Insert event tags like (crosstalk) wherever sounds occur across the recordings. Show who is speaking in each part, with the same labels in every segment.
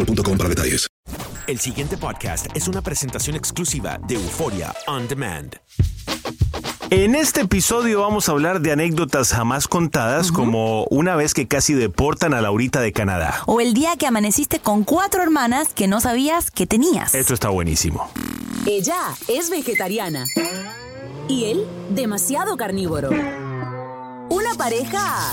Speaker 1: boostmobile.com para detalles.
Speaker 2: El siguiente podcast es una presentación exclusiva de Euforia On Demand.
Speaker 3: En este episodio vamos a hablar de anécdotas jamás contadas, como una vez que casi deportan a Laurita de Canadá.
Speaker 4: O el día que amaneciste con cuatro hermanas que no sabías que tenías.
Speaker 3: Esto está buenísimo.
Speaker 5: Ella es vegetariana. Y él, demasiado carnívoro. Una pareja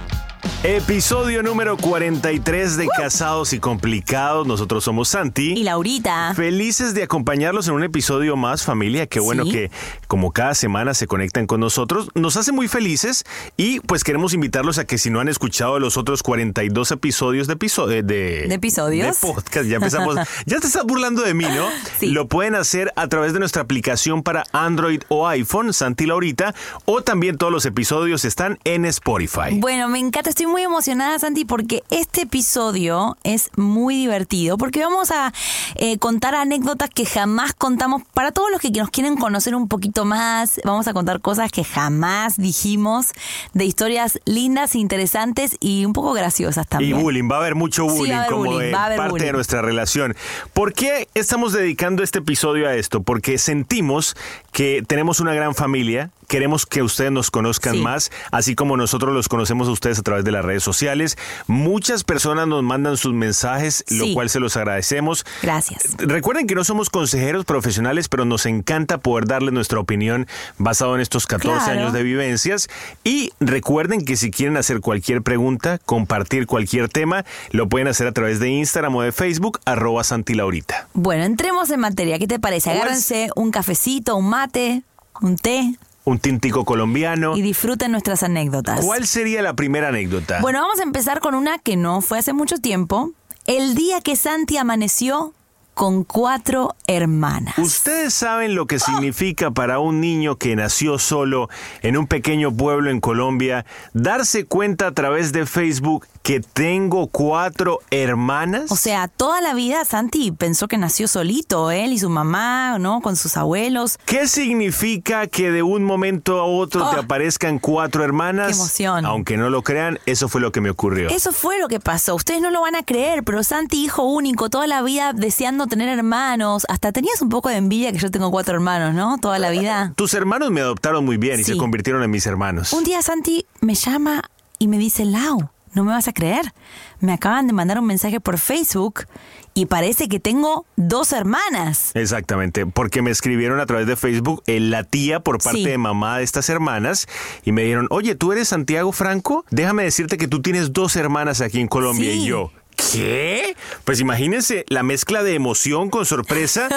Speaker 3: Episodio número 43 de Casados y Complicados. Nosotros somos Santi.
Speaker 4: Y Laurita.
Speaker 3: Felices de acompañarlos en un episodio más, familia. Qué bueno
Speaker 4: Sí.
Speaker 3: que como cada semana se conectan con nosotros. Nos hace muy felices y pues queremos invitarlos a que si no han escuchado los otros 42 episodios de episodios de,
Speaker 4: ¿De episodios?
Speaker 3: de podcast, ya empezamos. (laughs) ya te estás burlando de mí, ¿no?
Speaker 4: Sí.
Speaker 3: Lo pueden hacer a través de nuestra aplicación para Android o iPhone, Santi Laurita, o también todos los episodios están en Spotify.
Speaker 4: Bueno, me encanta, estoy muy emocionada, Santi, porque este episodio es muy divertido, porque vamos a eh, contar anécdotas que jamás contamos. Para todos los que nos quieren conocer un poquito más, vamos a contar cosas que jamás dijimos, de historias lindas, interesantes y un poco graciosas
Speaker 3: Y
Speaker 4: también.
Speaker 3: bullying, va a haber mucho
Speaker 4: Sí,
Speaker 3: bullying
Speaker 4: haber
Speaker 3: como
Speaker 4: bullying,
Speaker 3: de parte de nuestra relación. ¿Por qué estamos dedicando este episodio a esto? Porque sentimos que tenemos una gran familia, queremos que ustedes nos conozcan
Speaker 4: Sí.
Speaker 3: más, así como nosotros los conocemos a ustedes a través de las redes sociales. Muchas personas nos mandan sus mensajes, lo cual se los agradecemos.
Speaker 4: Gracias.
Speaker 3: Recuerden que no somos consejeros profesionales, pero nos encanta poder darles nuestra opinión basado en estos 14
Speaker 4: Claro.
Speaker 3: años de vivencias. Y recuerden que si quieren hacer cualquier pregunta, compartir cualquier tema, lo pueden hacer a través de Instagram o de Facebook, arroba Santilaurita.
Speaker 4: Bueno, entremos en materia. ¿Qué te parece?
Speaker 3: ¿Cuál es?
Speaker 4: Agárrense un cafecito, un mate, un té
Speaker 3: Un tintico colombiano.
Speaker 4: y disfruten nuestras anécdotas.
Speaker 3: ¿Cuál sería la primera anécdota?
Speaker 4: Bueno, vamos a empezar con una que no fue hace mucho tiempo. El día que Santi amaneció con cuatro hermanas.
Speaker 3: ¿Ustedes saben lo que significa para un niño que nació solo en un pequeño pueblo en Colombia darse cuenta a través de Facebook que tengo cuatro hermanas?
Speaker 4: O sea, toda la vida Santi pensó que nació solito, él y su mamá, ¿no? Con sus abuelos.
Speaker 3: ¿Qué significa que de un momento a otro te
Speaker 4: Oh.
Speaker 3: aparezcan cuatro hermanas?
Speaker 4: Qué emoción.
Speaker 3: Aunque no lo crean, eso fue lo que me ocurrió.
Speaker 4: Eso fue lo que pasó. Ustedes no lo van a creer, pero Santi, hijo único, toda la vida deseando tener hermanos. Hasta tenías un poco de envidia que yo tengo cuatro hermanos, ¿no? Toda la vida. (laughs)
Speaker 3: Tus hermanos me adoptaron muy bien y
Speaker 4: Sí.
Speaker 3: se convirtieron en mis hermanos.
Speaker 4: Un día Santi me llama y me dice, Lau, no me vas a creer. Me acaban de mandar un mensaje por Facebook y parece que tengo dos hermanas.
Speaker 3: Exactamente, porque me escribieron a través de Facebook eh, la tía por parte
Speaker 4: Sí.
Speaker 3: de mamá de estas hermanas y me dijeron, oye, ¿tú eres Santiago Franco? Déjame decirte que tú tienes dos hermanas aquí en Colombia
Speaker 4: Sí.
Speaker 3: y yo. ¿Qué? Pues imagínense la mezcla de emoción con sorpresa,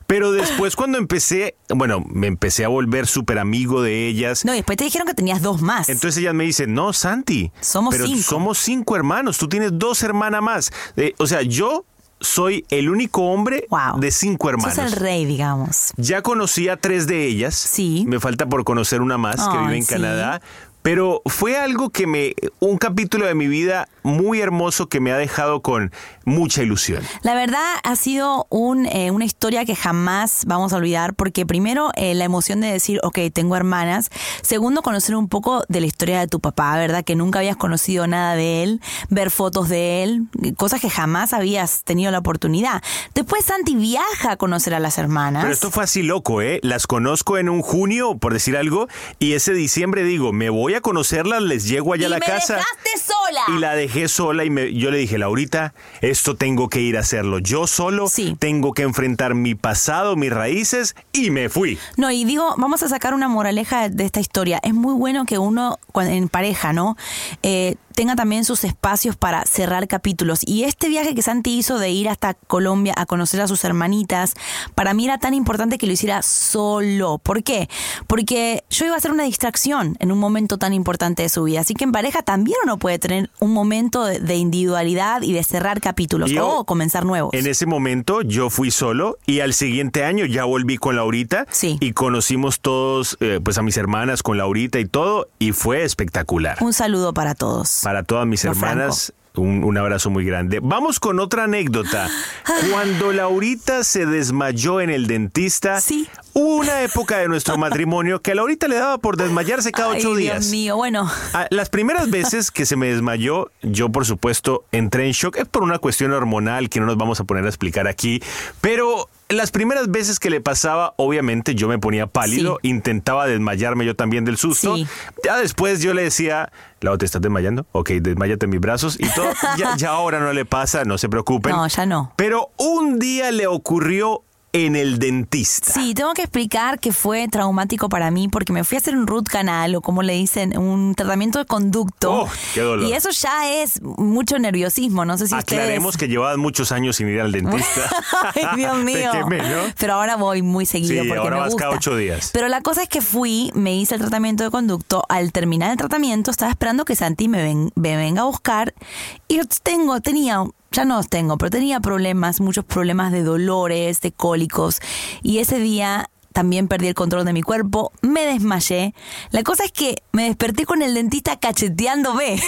Speaker 3: (laughs) pero después cuando empecé, bueno, me empecé a volver súper amigo de ellas.
Speaker 4: No, y después te dijeron que tenías dos más.
Speaker 3: Entonces ellas me dicen, no, Santi,
Speaker 4: Somos
Speaker 3: pero
Speaker 4: cinco.
Speaker 3: somos cinco hermanos, tú tienes dos hermanas más. Eh, o sea, yo soy el único hombre
Speaker 4: Wow.
Speaker 3: de cinco hermanos.
Speaker 4: Sos el rey, digamos.
Speaker 3: Ya conocí a tres de ellas.
Speaker 4: Sí.
Speaker 3: Me falta por conocer una más que vive en
Speaker 4: sí.
Speaker 3: Canadá. Pero fue algo que me. Un capítulo de mi vida muy hermoso que me ha dejado con mucha ilusión.
Speaker 4: La verdad ha sido un, eh, una historia que jamás vamos a olvidar porque primero eh, la emoción de decir, ok, tengo hermanas. Segundo, conocer un poco de la historia de tu papá, ¿verdad? Que nunca habías conocido nada de él, ver fotos de él, cosas que jamás habías tenido la oportunidad. Después Santi viaja a conocer a las hermanas.
Speaker 3: Pero esto fue así loco, ¿eh? Las conozco en un junio, por decir algo, y ese diciembre digo, me voy a conocerlas, les llego allá
Speaker 4: y
Speaker 3: a la
Speaker 4: me
Speaker 3: casa.
Speaker 4: dejaste sola.
Speaker 3: Y la dejé sola y me- yo le dije, Laurita, esto tengo que ir a hacerlo yo solo,
Speaker 4: Sí.
Speaker 3: tengo que enfrentar mi pasado, mis raíces, y me fui.
Speaker 4: No, y digo, vamos a sacar una moraleja de esta historia. Es muy bueno que uno, en pareja, ¿no? Eh, tenga también sus espacios para cerrar capítulos. Y este viaje que Santi hizo de ir hasta Colombia a conocer a sus hermanitas, para mí era tan importante que lo hiciera solo. ¿Por qué? Porque yo iba a ser una distracción en un momento tan importante de su vida. Así que en pareja también uno puede tener un momento de, individualidad y de cerrar capítulos
Speaker 3: Yo,
Speaker 4: o comenzar nuevos.
Speaker 3: En ese momento yo fui solo y al siguiente año ya volví con Laurita
Speaker 4: Sí.
Speaker 3: y conocimos todos, eh, pues a mis hermanas con Laurita y todo y fue espectacular.
Speaker 4: Un saludo para todos.
Speaker 3: Para todas mis hermanas, un, un abrazo muy grande. Vamos con otra anécdota. (laughs) Cuando Laurita se desmayó en el dentista,
Speaker 4: Sí.
Speaker 3: hubo una época de nuestro matrimonio que a Laurita le daba por desmayarse cada
Speaker 4: Ay,
Speaker 3: ocho días.
Speaker 4: Dios mío, bueno.
Speaker 3: Ah, Las primeras veces que se me desmayó, yo por supuesto entré en shock. Es por una cuestión hormonal que no nos vamos a poner a explicar aquí. Pero las primeras veces que le pasaba, obviamente yo me ponía pálido, intentaba desmayarme yo también del susto.
Speaker 4: Sí.
Speaker 3: Ya después yo le decía, Lau, ¿te estás desmayando? Ok, desmayate en mis brazos y todo. Ya, ya ahora no le pasa, no se preocupen.
Speaker 4: No, ya no.
Speaker 3: Pero un día le ocurrió en el dentista.
Speaker 4: Sí, tengo que explicar que fue traumático para mí porque me fui a hacer un root canal o como le dicen, un tratamiento de conducto.
Speaker 3: Oh, qué dolor.
Speaker 4: Y eso ya es mucho nerviosismo, no sé si
Speaker 3: Aclaremos que llevaban muchos años sin ir al dentista. (laughs)
Speaker 4: Ay, Dios (laughs) mío.
Speaker 3: quemé, ¿no?
Speaker 4: Pero ahora voy muy seguido
Speaker 3: Sí,
Speaker 4: porque
Speaker 3: ahora
Speaker 4: me
Speaker 3: vas
Speaker 4: gusta.
Speaker 3: cada ocho días.
Speaker 4: Pero la cosa es que fui, me hice el tratamiento de conducto. Al terminar el tratamiento, estaba esperando que Santi me, ven- me venga a buscar. Y tengo, tenía, ya no los tengo, pero tenía problemas, muchos problemas de dolores, de cólicos. Y ese día también perdí el control de mi cuerpo, me desmayé. La cosa es que me desperté con el dentista cacheteándome.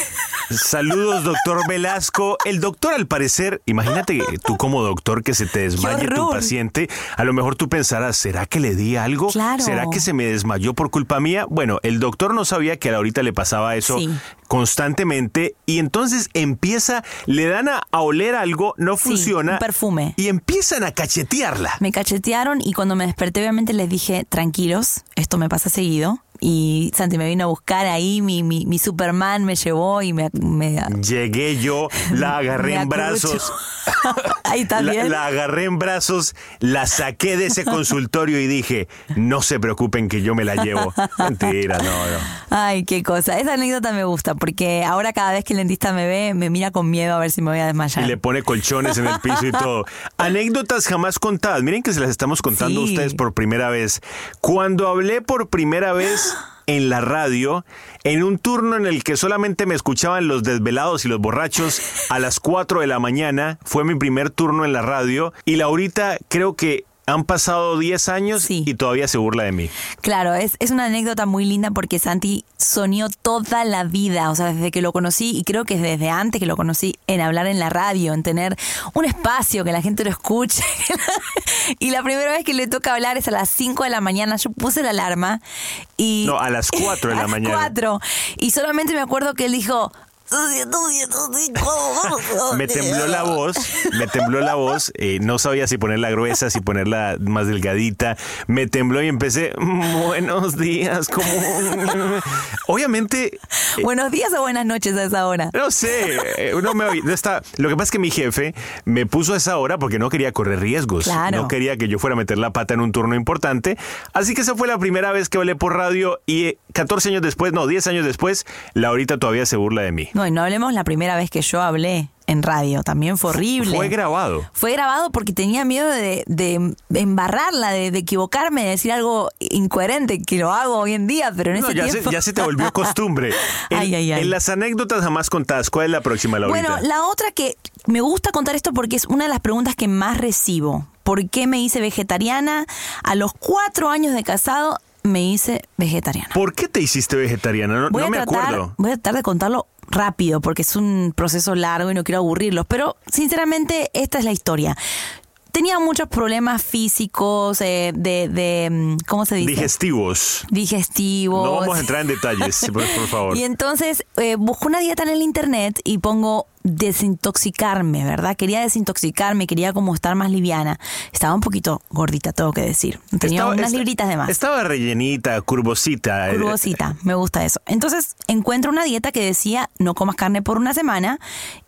Speaker 3: Saludos, (laughs) doctor Velasco. El doctor, al parecer, imagínate tú como doctor que se te desmaye tu paciente. A lo mejor tú pensarás, ¿será que le di algo?
Speaker 4: Claro.
Speaker 3: ¿Será que se me desmayó por culpa mía? Bueno, el doctor no sabía que a Laurita le pasaba eso
Speaker 4: Sí.
Speaker 3: constantemente y entonces empieza, le dan a, a oler algo, no
Speaker 4: Sí,
Speaker 3: funciona.
Speaker 4: un perfume.
Speaker 3: Y empiezan a cachetearla.
Speaker 4: Me cachetearon y cuando me desperté obviamente les dije, tranquilos, esto me pasa seguido. Y Santi me vino a buscar ahí, mi, mi, mi Superman me llevó y me... me
Speaker 3: Llegué yo, la agarré (laughs) en brazos. (laughs)
Speaker 4: ahí está
Speaker 3: La,
Speaker 4: bien.
Speaker 3: la agarré en brazos, la saqué de ese consultorio y dije, no se preocupen que yo me la llevo. (laughs) Mentira, no, no.
Speaker 4: Ay, qué cosa. Esa anécdota me gusta porque ahora cada vez que el dentista me ve, me mira con miedo a ver si me voy a
Speaker 3: Y
Speaker 4: desmayar.
Speaker 3: le pone colchones en el piso y todo. Anécdotas jamás contadas. Miren que se las estamos contando a ustedes por primera vez. Cuando hablé por primera vez en la radio, en un turno en el que solamente me escuchaban los desvelados y los borrachos a las 4 de la mañana, fue mi primer turno en la radio. Y Laurita creo que han pasado 10 años
Speaker 4: Sí.
Speaker 3: y todavía se burla de mí.
Speaker 4: Claro, es, es una anécdota muy linda porque Santi soñó toda la vida, o sea, desde que lo conocí y creo que desde antes que lo conocí en hablar en la radio, en tener un espacio que la gente lo escuche. (laughs) y la primera vez que le toca hablar es a las 5 de la mañana. Yo puse la alarma y...
Speaker 3: No, a las 4 de (laughs)
Speaker 4: a
Speaker 3: la
Speaker 4: las
Speaker 3: mañana.
Speaker 4: 4. Y solamente me acuerdo que él dijo...
Speaker 3: me tembló la voz, me tembló la voz, eh, no sabía si ponerla gruesa, si ponerla más delgadita, me tembló y empecé, buenos días, como... Obviamente...
Speaker 4: Eh, buenos días o buenas noches a esa hora.
Speaker 3: No sé, eh, uno me no está, lo que pasa es que mi jefe me puso a esa hora porque no quería correr riesgos, no quería que yo fuera a meter la pata en un turno importante, así que esa fue la primera vez que hablé por radio y 14 años después, no, 10 años después, la ahorita todavía se burla de mí.
Speaker 4: No, y no hablemos la primera vez que yo hablé en radio. También fue horrible.
Speaker 3: Fue grabado.
Speaker 4: Fue grabado porque tenía miedo de, embarrarla, de, equivocarme, de decir algo incoherente, que lo hago hoy en día, pero en ese
Speaker 3: ya
Speaker 4: tiempo...
Speaker 3: Se, ya se te volvió (laughs) costumbre. en, en, las anécdotas jamás contadas, ¿cuál es la próxima, Laurita?
Speaker 4: Bueno, la otra que me gusta contar esto porque es una de las preguntas que más recibo. ¿Por qué me hice vegetariana? A los cuatro años de casado me hice vegetariana.
Speaker 3: ¿Por qué te hiciste vegetariana? No, me acuerdo.
Speaker 4: Voy a tratar de contarlo rápido porque es un proceso largo y no quiero aburrirlos, pero sinceramente esta es la historia tenía muchos problemas físicos, eh, de, de, mm, ¿cómo se dice?
Speaker 3: Digestivos.
Speaker 4: Digestivos.
Speaker 3: No vamos a entrar en detalles, por, favor. (laughs)
Speaker 4: Y entonces eh, busco una dieta en el internet y pongo desintoxicarme, ¿verdad? Quería desintoxicarme, quería como estar más liviana. Estaba un poquito gordita, tengo que decir. Tenía unas libritas de más.
Speaker 3: Estaba rellenita, curvosita.
Speaker 4: Eh. Curvosita, me gusta eso. Entonces encuentro una dieta que decía no comas carne por una semana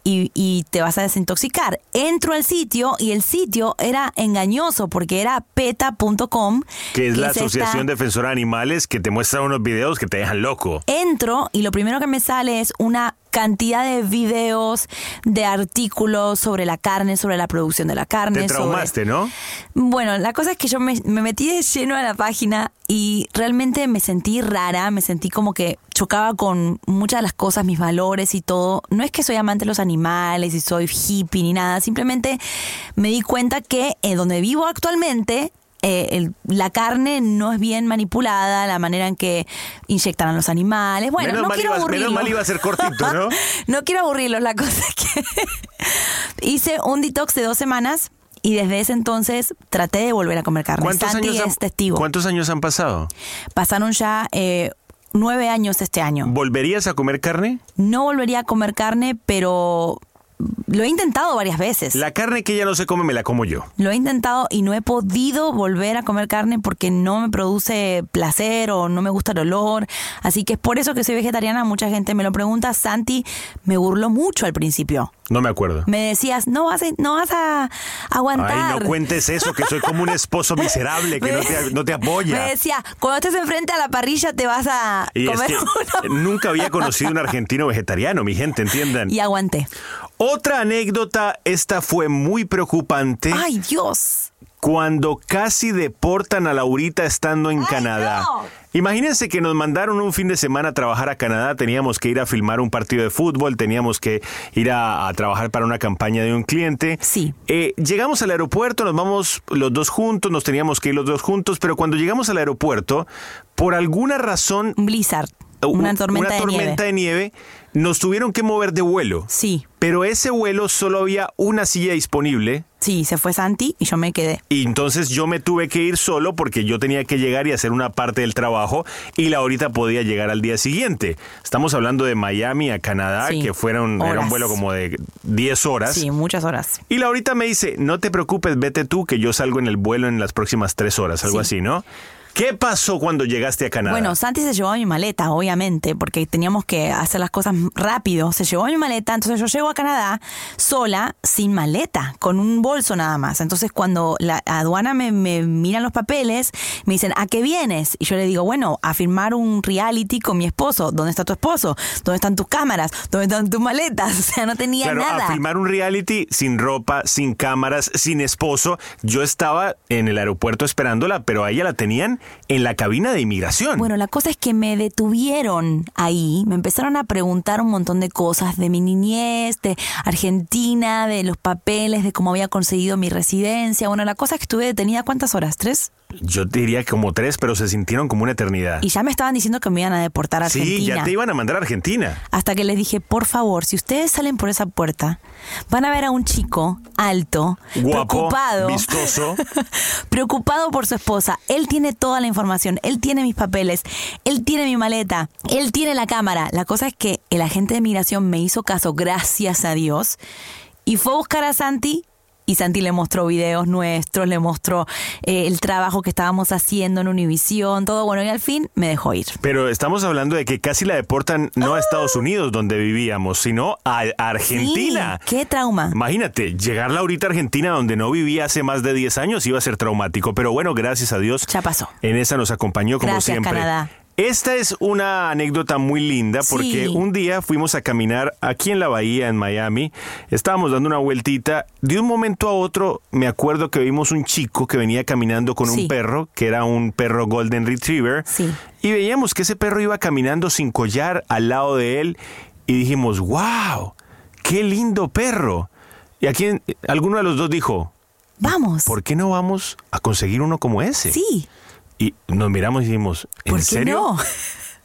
Speaker 4: y, y te vas a desintoxicar. Entro al sitio y el sitio era engañoso porque era peta.com.
Speaker 3: Que es la Asociación Defensora de Animales que te muestra unos videos que te dejan loco.
Speaker 4: Entro y lo primero que me sale es una cantidad de videos, de artículos sobre la carne, sobre la producción de la carne.
Speaker 3: Te traumaste, ¿no?
Speaker 4: Bueno, la cosa es que yo me, metí de lleno a la página y realmente me sentí rara, me sentí como que chocaba con muchas de las cosas, mis valores y todo. No es que soy amante de los animales y soy hippie ni nada, simplemente me di cuenta que en donde vivo actualmente eh, la carne no es bien manipulada, la manera en que inyectan a los animales. Bueno, no quiero aburrirlos.
Speaker 3: Menos mal iba a ser cortito, ¿no? (laughs)
Speaker 4: no quiero aburrirlos, la cosa es que (laughs) hice un detox de dos semanas y desde ese entonces traté de volver a comer carne.
Speaker 3: ¿Cuántos, años han,
Speaker 4: testigo.
Speaker 3: ¿cuántos años han pasado?
Speaker 4: Pasaron ya eh, nueve años este año.
Speaker 3: ¿Volverías a comer carne?
Speaker 4: No volvería a comer carne, pero lo he intentado varias veces.
Speaker 3: La carne que ya no se come me la como yo.
Speaker 4: Lo he intentado y no he podido volver a comer carne porque no me produce placer o no me gusta el olor. Así que es por eso que soy vegetariana. Mucha gente me lo pregunta. Santi me burló mucho al principio.
Speaker 3: No me acuerdo.
Speaker 4: Me decías, no vas a, no vas a aguantar.
Speaker 3: Ay, no cuentes eso, que soy como un esposo miserable que no, (laughs) te, apoya.
Speaker 4: Me decía, cuando estés enfrente a la parrilla te vas a comer (laughs)
Speaker 3: Nunca había conocido un argentino vegetariano, mi gente, entiendan.
Speaker 4: Y aguanté.
Speaker 3: Otra anécdota, esta fue muy preocupante.
Speaker 4: ¡Ay, Dios!
Speaker 3: Cuando casi deportan a Laurita estando en Canadá. Imagínense que nos mandaron un fin de semana a trabajar a Canadá, teníamos que ir a filmar un partido de fútbol, teníamos que ir a, trabajar para una campaña de un cliente.
Speaker 4: Sí.
Speaker 3: Eh, llegamos al aeropuerto, nos vamos los dos juntos, nos teníamos que ir los dos juntos, pero cuando llegamos al aeropuerto, por alguna razón...
Speaker 4: Un blizzard. Una tormenta,
Speaker 3: una tormenta de nieve nos tuvieron que mover de vuelo.
Speaker 4: Sí.
Speaker 3: Pero ese vuelo solo había una silla disponible.
Speaker 4: Sí, se fue Santi y yo me quedé.
Speaker 3: Y entonces yo me tuve que ir solo porque yo tenía que llegar y hacer una parte del trabajo y la ahorita podía llegar al día siguiente. Estamos hablando de Miami a Canadá, que fueron, era un vuelo como de 10 horas.
Speaker 4: Sí, muchas horas.
Speaker 3: Y la ahorita me dice, no te preocupes, vete tú, que yo salgo en el vuelo en las próximas 3 horas, algo así, ¿no? ¿Qué pasó cuando llegaste a Canadá?
Speaker 4: Bueno, Santi se llevó mi maleta, obviamente, porque teníamos que hacer las cosas rápido. Se llevó mi maleta, entonces yo llego a Canadá sola, sin maleta, con un bolso nada más. Entonces cuando la aduana me, me miran los papeles, me dicen, ¿a qué vienes? Y yo le digo, bueno, a firmar un reality con mi esposo. ¿Dónde está tu esposo? ¿Dónde están tus cámaras? ¿Dónde están tus maletas? (laughs) O sea, no tenía nada.
Speaker 3: A filmar un reality sin ropa, sin cámaras, sin esposo. Yo estaba en el aeropuerto esperándola, pero a ella la tenían en la cabina de inmigración.
Speaker 4: Bueno, la cosa es que me detuvieron ahí, me empezaron a preguntar un montón de cosas de mi niñez, de Argentina, de los papeles, de cómo había conseguido mi residencia. Bueno, la cosa es que estuve detenida, ¿cuántas horas? ¿Tres?
Speaker 3: Yo diría como tres, pero se sintieron como una eternidad.
Speaker 4: Y ya me estaban diciendo que me iban a deportar a Argentina.
Speaker 3: Sí, ya te iban a mandar a Argentina.
Speaker 4: Hasta que les dije, por favor, si ustedes salen por esa puerta, van a ver a un chico alto,
Speaker 3: Guapo,
Speaker 4: preocupado,
Speaker 3: vistoso. (laughs)
Speaker 4: preocupado por su esposa. Él tiene toda la información, él tiene mis papeles, él tiene mi maleta, él tiene la cámara. La cosa es que el agente de migración me hizo caso, gracias a Dios, y fue a buscar a Santi y Santi le mostró videos nuestros, le mostró eh, el trabajo que estábamos haciendo en Univisión, todo bueno, y al fin me dejó ir.
Speaker 3: Pero estamos hablando de que casi la deportan no a Estados Unidos, donde vivíamos, sino a Argentina.
Speaker 4: Sí, qué trauma.
Speaker 3: Imagínate, llegar ahorita a Argentina, donde no vivía hace más de 10 años, iba a ser traumático. Pero bueno, gracias a Dios.
Speaker 4: Ya pasó.
Speaker 3: En esa nos acompañó como
Speaker 4: Gracias,
Speaker 3: siempre.
Speaker 4: Canadá.
Speaker 3: Esta es una anécdota muy linda porque
Speaker 4: Sí.
Speaker 3: un día fuimos a caminar aquí en la bahía, en Miami. Estábamos dando una vueltita. De un momento a otro, me acuerdo que vimos un chico que venía caminando con
Speaker 4: Sí.
Speaker 3: un perro, que era un perro Golden Retriever.
Speaker 4: Sí.
Speaker 3: Y veíamos que ese perro iba caminando sin collar al lado de él. Y dijimos, wow, qué lindo perro. Y aquí en- alguno de los dos dijo,
Speaker 4: Vamos.
Speaker 3: ¿por qué no vamos a conseguir uno como ese?
Speaker 4: Sí.
Speaker 3: Y nos miramos y dijimos, ¿en
Speaker 4: ¿Por qué
Speaker 3: serio?
Speaker 4: no?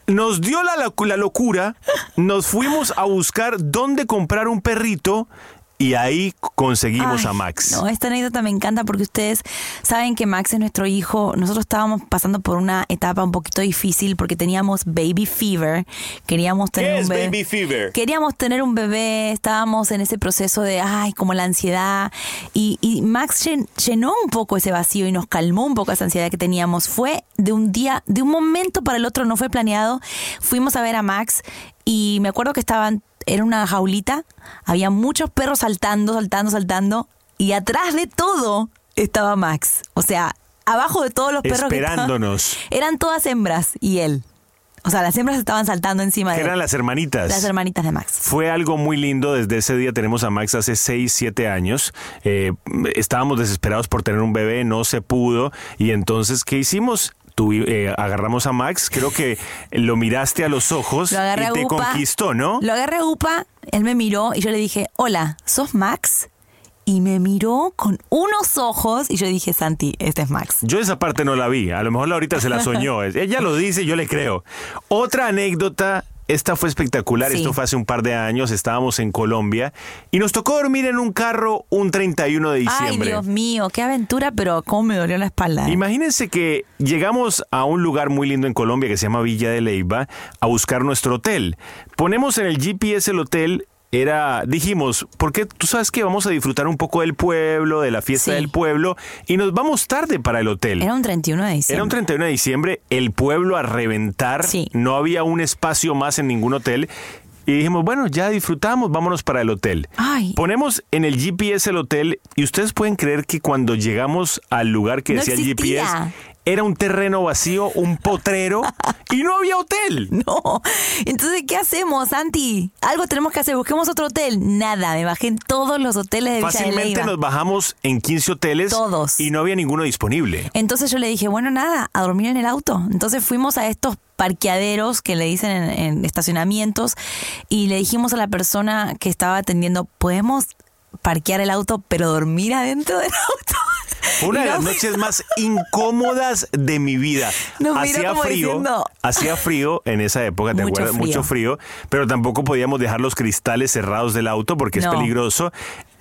Speaker 3: Nos dio la, la locura, nos fuimos a buscar dónde comprar un perrito y ahí conseguimos
Speaker 4: Ay,
Speaker 3: a Max.
Speaker 4: No, esta anécdota me encanta porque ustedes saben que Max es nuestro hijo. Nosotros estábamos pasando por una etapa un poquito difícil porque teníamos baby fever. Queríamos tener
Speaker 3: ¿Qué
Speaker 4: un
Speaker 3: es
Speaker 4: bebé.
Speaker 3: baby fever?
Speaker 4: Queríamos tener un bebé, estábamos en ese proceso de, ay, como la ansiedad. Y, y Max llen- llenó un poco ese vacío y nos calmó un poco esa ansiedad que teníamos. Fue de un día, de un momento para el otro, no fue planeado. Fuimos a ver a Max y me acuerdo que estaban, era una jaulita, había muchos perros saltando, saltando, saltando. Y atrás de todo estaba Max. O sea, abajo de todos los perros que estaban-
Speaker 3: Esperándonos.
Speaker 4: eran todas hembras y él. O sea, las hembras estaban saltando encima
Speaker 3: Que
Speaker 4: de él.
Speaker 3: eran las hermanitas.
Speaker 4: Las hermanitas de Max.
Speaker 3: Fue algo muy lindo. Desde ese día tenemos a Max hace 6, 7 años. Eh, estábamos desesperados por tener un bebé, no se pudo. Y entonces, ¿qué hicimos? Tuvi- eh, agarramos a Max, creo que lo miraste a los ojos
Speaker 4: Lo agarré
Speaker 3: y te
Speaker 4: Upa.
Speaker 3: conquistó, ¿no?
Speaker 4: Lo agarré a Upa, él me miró y yo le dije, hola, ¿sos Max? Y me miró con unos ojos y yo dije, Santi, este es Max.
Speaker 3: Yo esa parte no la vi, a lo mejor la ahorita se la soñó. (laughs) Ella lo dice, yo le creo. Otra anécdota, esta fue espectacular,
Speaker 4: Sí.
Speaker 3: esto fue hace un par de años, estábamos en Colombia y nos tocó dormir en un carro un 31 de
Speaker 4: Ay,
Speaker 3: diciembre.
Speaker 4: Dios mío, qué aventura, pero cómo me dolió la espalda. ¿eh?
Speaker 3: Imagínense que llegamos a un lugar muy lindo en Colombia que se llama Villa de Leyva a buscar nuestro hotel. Ponemos en el GPS el hotel. Era, dijimos, porque tú sabes que vamos a disfrutar un poco del pueblo, de la fiesta
Speaker 4: Sí.
Speaker 3: del pueblo, y nos vamos tarde para el hotel.
Speaker 4: Era un 31 de diciembre.
Speaker 3: Era un 31 de diciembre, el pueblo a reventar,
Speaker 4: Sí.
Speaker 3: no había un espacio más en ningún hotel. Y dijimos, bueno, ya disfrutamos, vámonos para el hotel.
Speaker 4: Ay.
Speaker 3: Ponemos en el GPS el hotel y ustedes pueden creer que cuando llegamos al lugar que
Speaker 4: No
Speaker 3: decía
Speaker 4: existía.
Speaker 3: el GPS, era un terreno vacío, un potrero y no había hotel. (laughs)
Speaker 4: No. Entonces, ¿qué hacemos, Santi? Algo tenemos que hacer. Busquemos otro hotel. Nada, me bajé en todos los hoteles de Villa de
Speaker 3: Fácilmente
Speaker 4: Leyva.
Speaker 3: nos bajamos en 15 hoteles
Speaker 4: Todos.
Speaker 3: y no había ninguno disponible.
Speaker 4: Entonces yo le dije, bueno, nada, a dormir en el auto. Entonces fuimos a estos parqueaderos que le dicen en, en estacionamientos y le dijimos a la persona que estaba atendiendo, ¿podemos parquear el auto pero dormir adentro del auto?
Speaker 3: Fue una de las
Speaker 4: no-
Speaker 3: noches más incómodas de mi vida.
Speaker 4: Miró
Speaker 3: hacía frío,
Speaker 4: diciendo-
Speaker 3: hacía frío en esa época, ¿te
Speaker 4: Mucho
Speaker 3: acuerdas?
Speaker 4: frío.
Speaker 3: Mucho frío, pero tampoco podíamos dejar los cristales cerrados del auto porque
Speaker 4: No.
Speaker 3: es peligroso.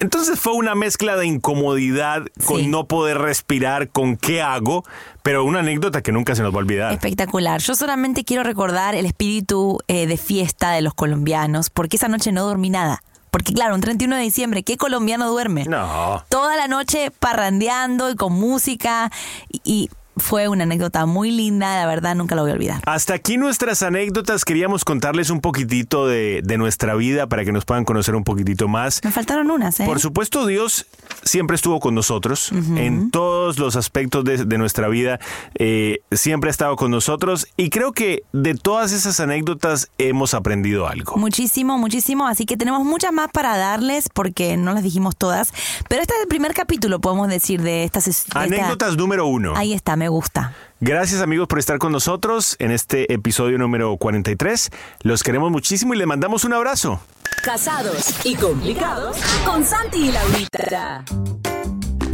Speaker 3: Entonces fue una mezcla de incomodidad con
Speaker 4: Sí.
Speaker 3: no poder respirar, con qué hago, pero una anécdota que nunca se nos va a olvidar.
Speaker 4: Espectacular. Yo solamente quiero recordar el espíritu eh, de fiesta de los colombianos, porque esa noche no dormí nada. Porque claro, un 31 de diciembre, ¿qué colombiano duerme?
Speaker 3: No.
Speaker 4: Toda la noche parrandeando y con música y, y fue una anécdota muy linda, la verdad nunca la voy a olvidar.
Speaker 3: Hasta aquí nuestras anécdotas. Queríamos contarles un poquitito de, de nuestra vida para que nos puedan conocer un poquitito más.
Speaker 4: Me faltaron unas, ¿eh?
Speaker 3: Por supuesto, Dios siempre estuvo con nosotros en todos los aspectos de, de nuestra vida. eh, siempre ha estado con nosotros y creo que de todas esas anécdotas hemos aprendido algo.
Speaker 4: Muchísimo, muchísimo. Así que tenemos muchas más para darles porque no las dijimos todas. Pero este es el primer capítulo, podemos decir, de estas. de esta-
Speaker 3: Anécdotas número uno.
Speaker 4: Ahí está, me gusta.
Speaker 3: Gracias amigos por estar con nosotros en este episodio número 43. Los queremos muchísimo y les mandamos un abrazo.
Speaker 5: Casados y complicados con Santi y Laurita.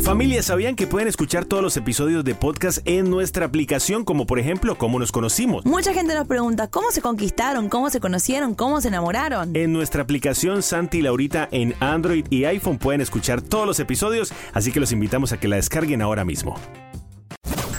Speaker 3: Familia, ¿sabían que pueden escuchar todos los episodios de podcast en nuestra aplicación, como por ejemplo, cómo nos conocimos?
Speaker 4: Mucha gente nos pregunta, ¿cómo se conquistaron? ¿Cómo se conocieron? ¿Cómo se enamoraron?
Speaker 3: En nuestra aplicación Santi y Laurita en Android y iPhone pueden escuchar todos los episodios, así que los invitamos a que la descarguen ahora mismo.